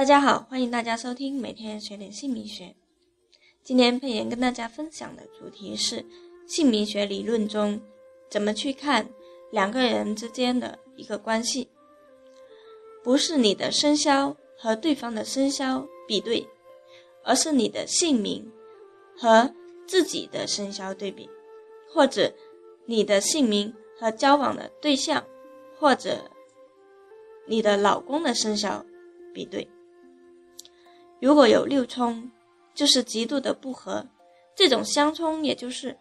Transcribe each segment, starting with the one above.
大家好，欢迎大家收听每天学点姓名学。今天佩妍跟大家分享的主题是姓名学理论中怎么去看两个人之间的一个关系，不是你的生肖和对方的生肖比对，而是你的姓名和自己的生肖对比，或者你的姓名和交往的对象，或者你的老公的生肖比对。如果有六冲，就是极度的不合。这种相冲，也就是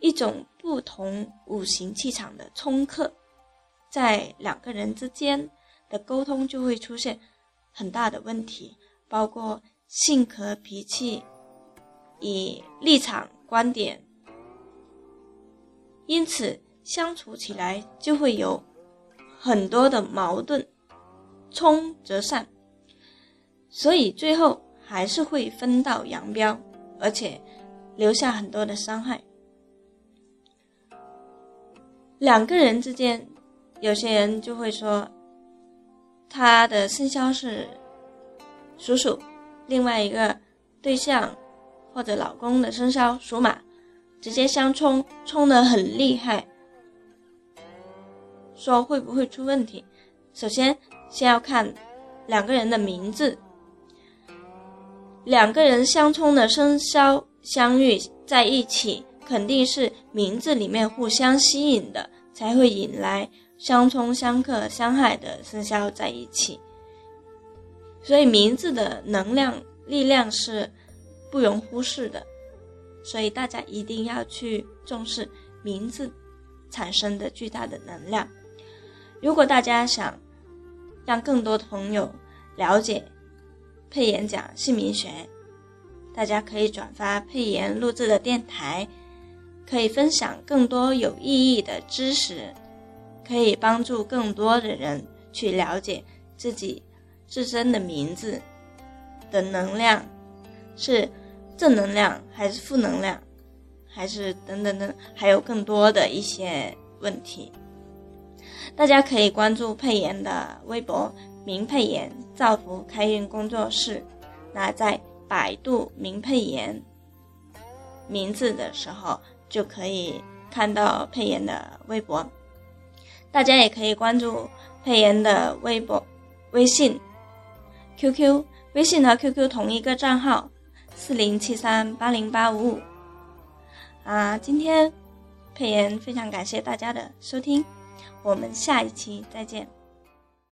一种不同五行气场的冲克，在两个人之间的沟通就会出现很大的问题，包括性格、脾气、以立场、观点，因此相处起来就会有很多的矛盾，冲则散。所以最后还是会分道扬镳，而且留下很多的伤害。两个人之间，有些人就会说，他的生肖是属鼠，另外一个对象或者老公的生肖属马，直接相冲，冲的很厉害。说会不会出问题？首先先要看两个人的名字。两个人相冲的生肖相遇在一起，肯定是名字里面互相吸引的，才会引来相冲相克相害的生肖在一起。所以名字的能量力量是不容忽视的，所以大家一定要去重视名字产生的巨大的能量。如果大家想让更多朋友了解，配演讲姓名学，大家可以转发佩妍录制的电台，可以分享更多有意义的知识，可以帮助更多的人去了解自己自身的名字的能量是正能量还是负能量，还是等等等，还有更多的一些问题。大家可以关注佩妍的微博。明佩妍造福开运工作室，那在百度明佩妍名字的时候，就可以看到佩妍的微博。大家也可以关注佩妍的微博、微信、QQ，微信和 QQ 同一个账号：四零七三八零八五五。啊，今天佩妍非常感谢大家的收听，我们下一期再见。